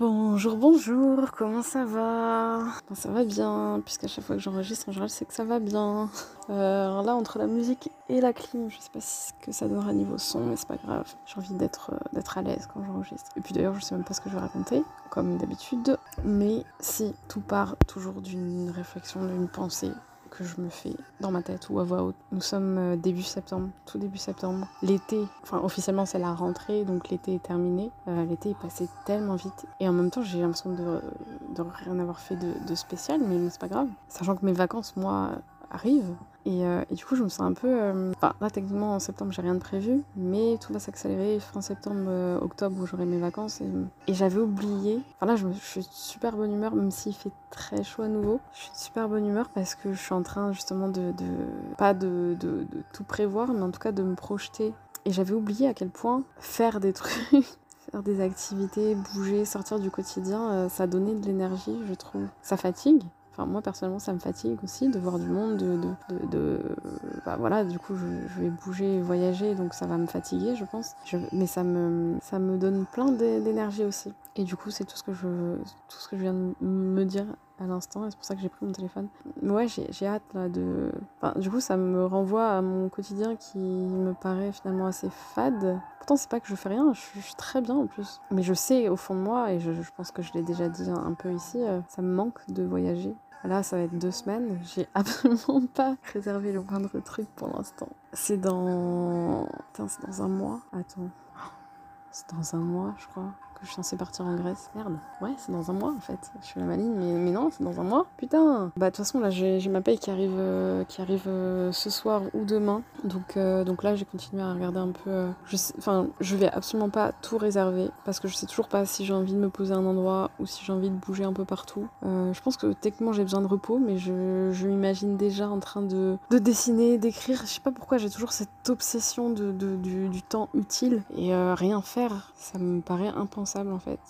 Bonjour, bonjour, comment ça va? Ça va bien, puisqu'à chaque fois que j'enregistre, en général, c'est que ça va bien. Euh, alors là, entre la musique et la clim, je sais pas ce que ça donnera niveau son, mais c'est pas grave. J'ai envie d'être euh, d'être à l'aise quand j'enregistre. Et puis d'ailleurs, je sais même pas ce que je vais raconter, comme d'habitude. Mais si, tout part toujours d'une réflexion, d'une pensée que je me fais dans ma tête ou à voix haute. Nous sommes euh, début septembre, tout début septembre. L'été, enfin officiellement c'est la rentrée, donc l'été est terminé. Euh, l'été est passé tellement vite et en même temps j'ai l'impression de, rien avoir fait de, de spécial, mais c'est pas grave. Sachant que mes vacances, moi, arrivent euh, et, du coup, je me sens un peu. Euh, enfin, là, techniquement, en septembre, j'ai rien de prévu, mais tout va s'accélérer fin septembre, euh, octobre, où j'aurai mes vacances. Et, j'avais oublié. Enfin, là, je, suis super bonne humeur, même s'il fait très chaud à nouveau. Je suis super bonne humeur parce que je suis en train, justement, de. pas de, de, tout prévoir, mais en tout cas de me projeter. Et j'avais oublié à quel point faire des trucs. faire des activités, bouger, sortir du quotidien, ça donnait de l'énergie, je trouve. Ça fatigue, moi personnellement, ça me fatigue aussi de voir du monde, de, de, de, bah, voilà, du coup, je, vais bouger, voyager, donc ça va me fatiguer, je pense. mais ça me, ça me donne plein d'énergie aussi. Et du coup, c'est tout ce que je, tout ce que je viens de me dire à l'instant, et c'est pour ça que j'ai pris mon téléphone. Mais ouais, j'ai hâte là de. Du coup, ça me renvoie à mon quotidien qui me paraît finalement assez fade. Pourtant, c'est pas que je fais rien, je, suis très bien en plus. Mais je sais au fond de moi, et je, pense que je l'ai déjà dit un, peu ici, euh, ça me manque de voyager. Là, ça va être deux semaines. J'ai absolument pas réservé le moindre truc pour l'instant. C'est dans. Putain, c'est dans un mois. Attends. C'est dans un mois, je crois je suis censée partir en Grèce. Merde. Ouais, c'est dans un mois en fait. Je suis la maligne, mais, non, c'est dans un mois. Putain. Bah de toute façon là, j'ai ma paye qui arrive, euh, qui arrive euh, ce soir ou demain. Donc, euh, donc là, j'ai continué à regarder un peu. enfin, je vais absolument pas tout réserver parce que je sais toujours pas si j'ai envie de me poser à un endroit ou si j'ai envie de bouger un peu partout. je pense que techniquement j'ai besoin de repos, mais je, m'imagine déjà en train de, de dessiner, d'écrire. Je sais pas pourquoi j'ai toujours cette obsession du, du, temps utile et rien faire. Ça me paraît impensable en fait.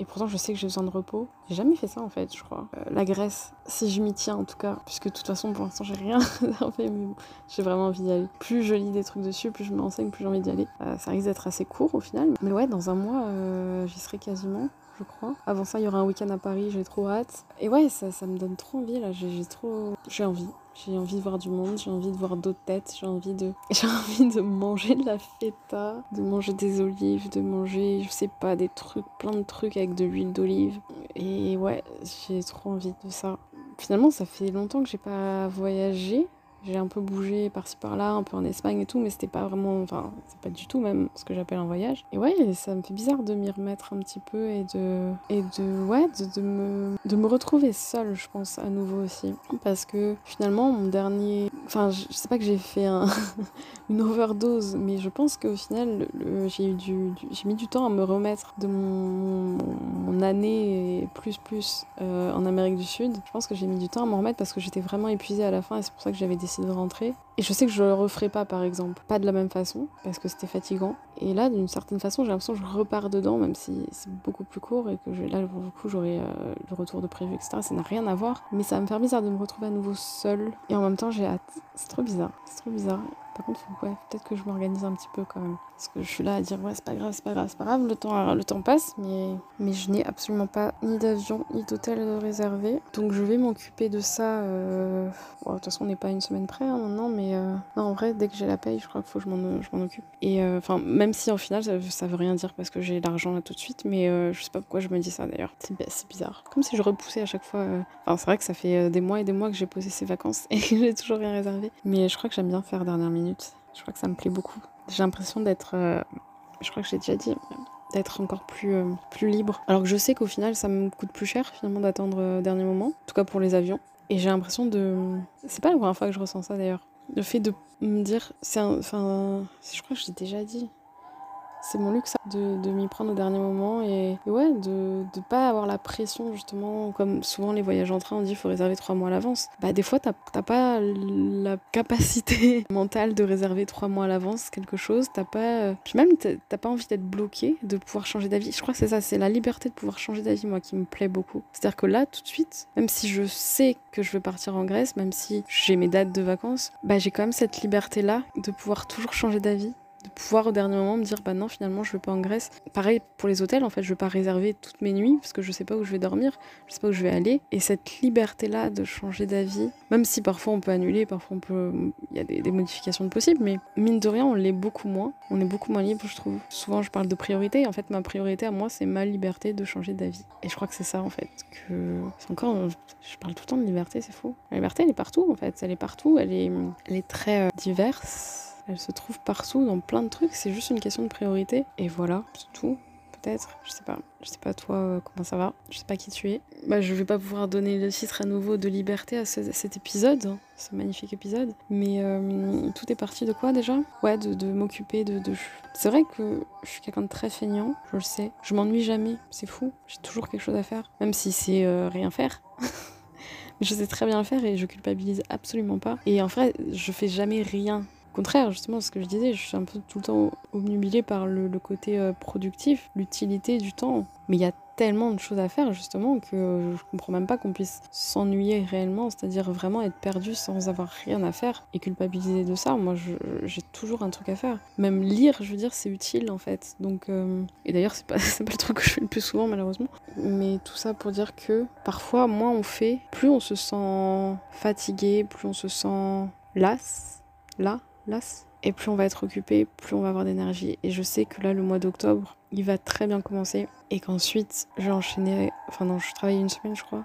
Et pourtant, je sais que j'ai besoin de repos. J'ai jamais fait ça en fait, je crois. Euh, la Grèce, si je m'y tiens en tout cas, puisque de toute façon, pour l'instant, j'ai rien fait, mais j'ai vraiment envie d'y aller. Plus je lis des trucs dessus, plus je me renseigne, plus j'ai envie d'y aller. Euh, ça risque d'être assez court au final. Mais ouais, dans un mois, euh, j'y serai quasiment. Je crois. Avant ça, il y aura un week-end à Paris, j'ai trop hâte. Et ouais, ça, ça me donne trop envie là, j'ai trop. J'ai envie. J'ai envie de voir du monde, j'ai envie de voir d'autres têtes, j'ai envie de j'ai envie de manger de la feta, de manger des olives, de manger, je sais pas, des trucs, plein de trucs avec de l'huile d'olive. Et ouais, j'ai trop envie de ça. Finalement, ça fait longtemps que j'ai pas voyagé. J'ai un peu bougé par-ci par-là, un peu en Espagne et tout, mais c'était pas vraiment, enfin, c'est pas du tout même ce que j'appelle un voyage. Et ouais, ça me fait bizarre de m'y remettre un petit peu et de, et de, ouais, de, me, de me retrouver seule, je pense, à nouveau aussi. Parce que finalement, mon dernier, enfin, je, sais pas que j'ai fait un, une overdose, mais je pense qu'au final, j'ai eu du, j'ai mis du temps à me remettre de mon, mon année plus plus euh, en Amérique du Sud. Je pense que j'ai mis du temps à m'en remettre parce que j'étais vraiment épuisée à la fin et c'est pour ça que j'avais de rentrer. Et je sais que je le referai pas, par exemple. Pas de la même façon, parce que c'était fatigant. Et là, d'une certaine façon, j'ai l'impression que je repars dedans, même si c'est beaucoup plus court et que là, pour le coup, j'aurai euh, le retour de prévu, etc. Ça n'a rien à voir. Mais ça va me faire bizarre de me retrouver à nouveau seule. Et en même temps, j'ai hâte. C'est trop bizarre. C'est trop bizarre. Par contre, ouais, peut-être que je m'organise un petit peu quand même. Parce que je suis là à dire, ouais, c'est pas grave, c'est pas grave, c'est pas grave, le temps, le temps passe, mais, mais je n'ai absolument pas ni d'avion, ni d'hôtel réservé. Donc je vais m'occuper de ça. Euh... de toute façon, on n'est pas une semaine près, hein, non, mais euh, non, en vrai, dès que j'ai la paye, je crois qu'il faut que je m'en occupe. Et euh, enfin, même si au final, ça, ça, veut rien dire parce que j'ai l'argent là tout de suite, mais euh, je sais pas pourquoi je me dis ça d'ailleurs. C'est bizarre. Comme si je repoussais à chaque fois. Enfin, c'est vrai que ça fait des mois et des mois que j'ai posé ces vacances et que j'ai toujours rien réservé. Mais je crois que j'aime bien faire dernière minute. Je crois que ça me plaît beaucoup. J'ai l'impression d'être, euh, je crois que j'ai déjà dit, d'être encore plus, euh, plus libre. Alors que je sais qu'au final, ça me coûte plus cher finalement d'attendre euh, dernier moment, en tout cas pour les avions. Et j'ai l'impression de. C'est pas la première fois que je ressens ça d'ailleurs. Le fait de me dire. C'est Enfin. Je crois que j'ai déjà dit. C'est mon luxe de, de m'y prendre au dernier moment et, ouais, de ne pas avoir la pression justement, comme souvent les voyages en train, on dit faut réserver trois mois à l'avance. Bah des fois, t'as pas la capacité mentale de réserver trois mois à l'avance quelque chose, t'as pas... Euh, puis même, t'as pas envie d'être bloqué, de pouvoir changer d'avis. Je crois que c'est ça, c'est la liberté de pouvoir changer d'avis, moi, qui me plaît beaucoup. C'est-à-dire que là, tout de suite, même si je sais que je veux partir en Grèce, même si j'ai mes dates de vacances, bah j'ai quand même cette liberté-là de pouvoir toujours changer d'avis pouvoir au dernier moment me dire bah non finalement je veux pas en Grèce. Pareil pour les hôtels en fait je veux pas réserver toutes mes nuits parce que je sais pas où je vais dormir, je sais pas où je vais aller et cette liberté là de changer d'avis, même si parfois on peut annuler, parfois on peut il y a des, modifications possibles mais mine de rien on l'est beaucoup moins, on est beaucoup moins libre je trouve. Souvent je parle de priorité, en fait ma priorité à moi c'est ma liberté de changer d'avis et je crois que c'est ça en fait que c'est encore je parle tout le temps de liberté, c'est faux. La liberté elle est partout en fait, elle est partout, elle est elle est très euh, diverse elle se trouve partout dans plein de trucs. C'est juste une question de priorité. Et voilà, c'est tout. Peut-être, je sais pas. Je sais pas toi euh, comment ça va? Je sais pas qui tu es. Bah, je vais pas pouvoir donner le titre à nouveau de liberté à cet épisode, hein, ce magnifique épisode. Mais euh, tout est parti de quoi déjà? Ouais, de, m'occuper de. C'est vrai que je suis quelqu'un de très feignant, je le sais. Je m'ennuie jamais, c'est fou. J'ai toujours quelque chose à faire, même si c'est euh, rien faire. Je sais très bien le faire et je culpabilise absolument pas. Et en fait, je fais jamais rien contraire, justement, ce que je disais, je suis un peu tout le temps obnubilée par le, côté euh, productif, l'utilité du temps. Mais il y a tellement de choses à faire, justement, que je comprends même pas qu'on puisse s'ennuyer réellement, c'est-à-dire vraiment être perdu sans avoir rien à faire et culpabiliser de ça. Moi, j'ai toujours un truc à faire. Même lire, je veux dire, c'est utile en fait. Donc, euh, Et d'ailleurs, c'est pas, pas le truc que je fais le plus souvent, malheureusement. Mais tout ça pour dire que parfois, moins on fait, plus on se sent fatigué, plus on se sent las, là, et plus on va être occupé, plus on va avoir d'énergie. Et je sais que là, le mois d'octobre, il va très bien commencer. Et qu'ensuite, je vais enchaîner. Enfin, non, je travaille une semaine, je crois.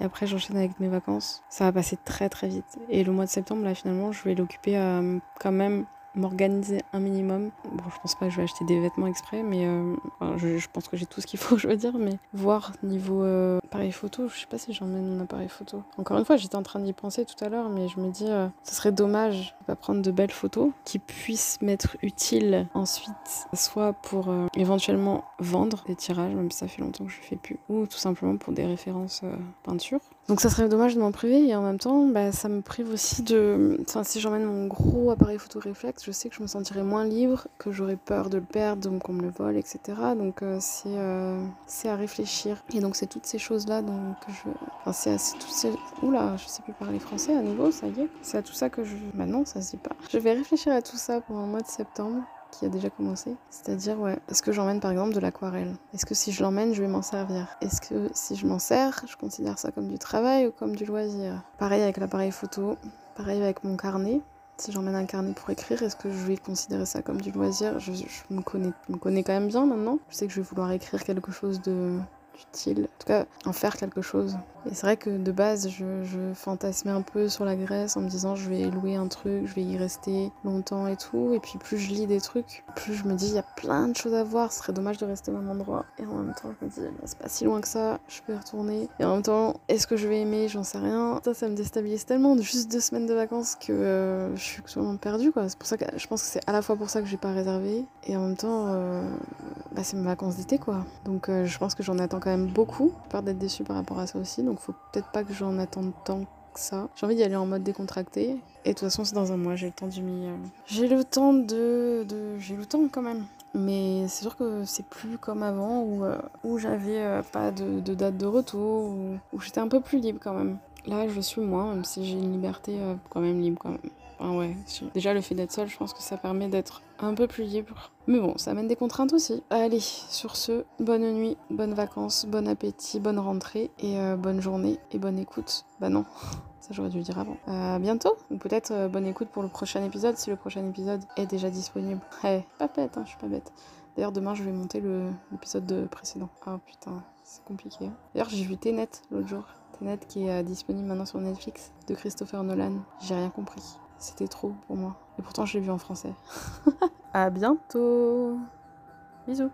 Et après, j'enchaîne avec mes vacances. Ça va passer très très vite. Et le mois de septembre, là, finalement, je vais l'occuper euh, quand même m'organiser un minimum. Bon, je pense pas que je vais acheter des vêtements exprès, mais euh, je, pense que j'ai tout ce qu'il faut, je veux dire. Mais voir niveau euh, appareil photo, je sais pas si j'emmène mon appareil photo. Encore une fois, j'étais en train d'y penser tout à l'heure, mais je me dis, euh, ce serait dommage de pas prendre de belles photos qui puissent m'être utiles ensuite, soit pour éventuellement vendre des tirages, même si ça fait longtemps que je fais plus, ou tout simplement pour des références peinture. Donc ça serait dommage de m'en priver et en même temps, bah, ça me prive aussi de... Enfin, si j'emmène mon gros appareil photo réflexe, je sais que je me sentirais moins libre, que j'aurais peur de le perdre, donc qu'on me le vole, etc. Donc euh, c'est euh, c'est à réfléchir. Et donc c'est toutes ces choses-là que je... Enfin, c'est à toutes ces... Oula, je sais plus parler français à nouveau, ça y est. C'est à tout ça que je... Bah non, ça se dit pas. Je vais réfléchir à tout ça pendant le mois de septembre qui a déjà commencé. C'est-à-dire, ouais, est-ce que j'emmène par exemple de l'aquarelle? Est-ce que si je l'emmène, je vais m'en servir? Est-ce que si je m'en sers, je considère ça comme du travail ou comme du loisir? Pareil avec l'appareil photo, pareil avec mon carnet. Si j'emmène un carnet pour écrire, est-ce que je vais considérer ça comme du loisir je, me connais, je me connais quand même bien maintenant. Je sais que je vais vouloir écrire quelque chose de utile. En tout cas, en faire quelque chose. Et c'est vrai que de base, je, fantasmais un peu sur la Grèce en me disant je vais louer un truc, je vais y rester longtemps et tout. Et puis plus je lis des trucs, plus je me dis il y a plein de choses à voir, ce serait dommage de rester au même endroit. Et en même temps, je me dis c'est pas si loin que ça, je peux y retourner. Et en même temps, est-ce que je vais aimer? J'en sais rien. Ça, ça me déstabilise tellement de juste deux semaines de vacances que euh, je suis complètement perdue quoi. C'est pour ça que je pense que c'est à la fois pour ça que j'ai pas réservé et en même temps, euh, bah, c'est mes vacances d'été quoi. Donc euh, je pense que j'en attends quand même beaucoup. J'ai peur d'être déçue par rapport à ça aussi faut peut-être pas que j'en attende tant que ça. J'ai envie d'y aller en mode décontracté. Et de toute façon, c'est dans un mois, j'ai le temps du m'y. Euh, j'ai le temps de. J'ai le temps quand même. Mais c'est sûr que c'est plus comme avant où, euh, où j'avais euh, pas de, de, date de retour, où j'étais un peu plus libre quand même. Là, je suis moins, même si j'ai une liberté quand même libre quand même. Enfin, ouais, déjà le fait d'être seule, je pense que ça permet d'être un peu plus libre. Mais bon, ça amène des contraintes aussi. Allez, sur ce, bonne nuit, bonnes vacances, bon appétit, bonne rentrée et euh, bonne journée et bonne écoute. Bah non, ça j'aurais dû dire avant. À bientôt, ou peut-être euh, bonne écoute pour le prochain épisode si le prochain épisode est déjà disponible. Eh, pas bête, hein, je suis pas bête. D'ailleurs, demain je vais monter l'épisode précédent. Ah putain, c'est compliqué. Hein. D'ailleurs, j'ai vu Tenet l'autre jour. Tenet qui est euh, disponible maintenant sur Netflix de Christopher Nolan. J'ai rien compris. C'était trop pour moi. Et pourtant, je l'ai vu en français. à bientôt. Bisous.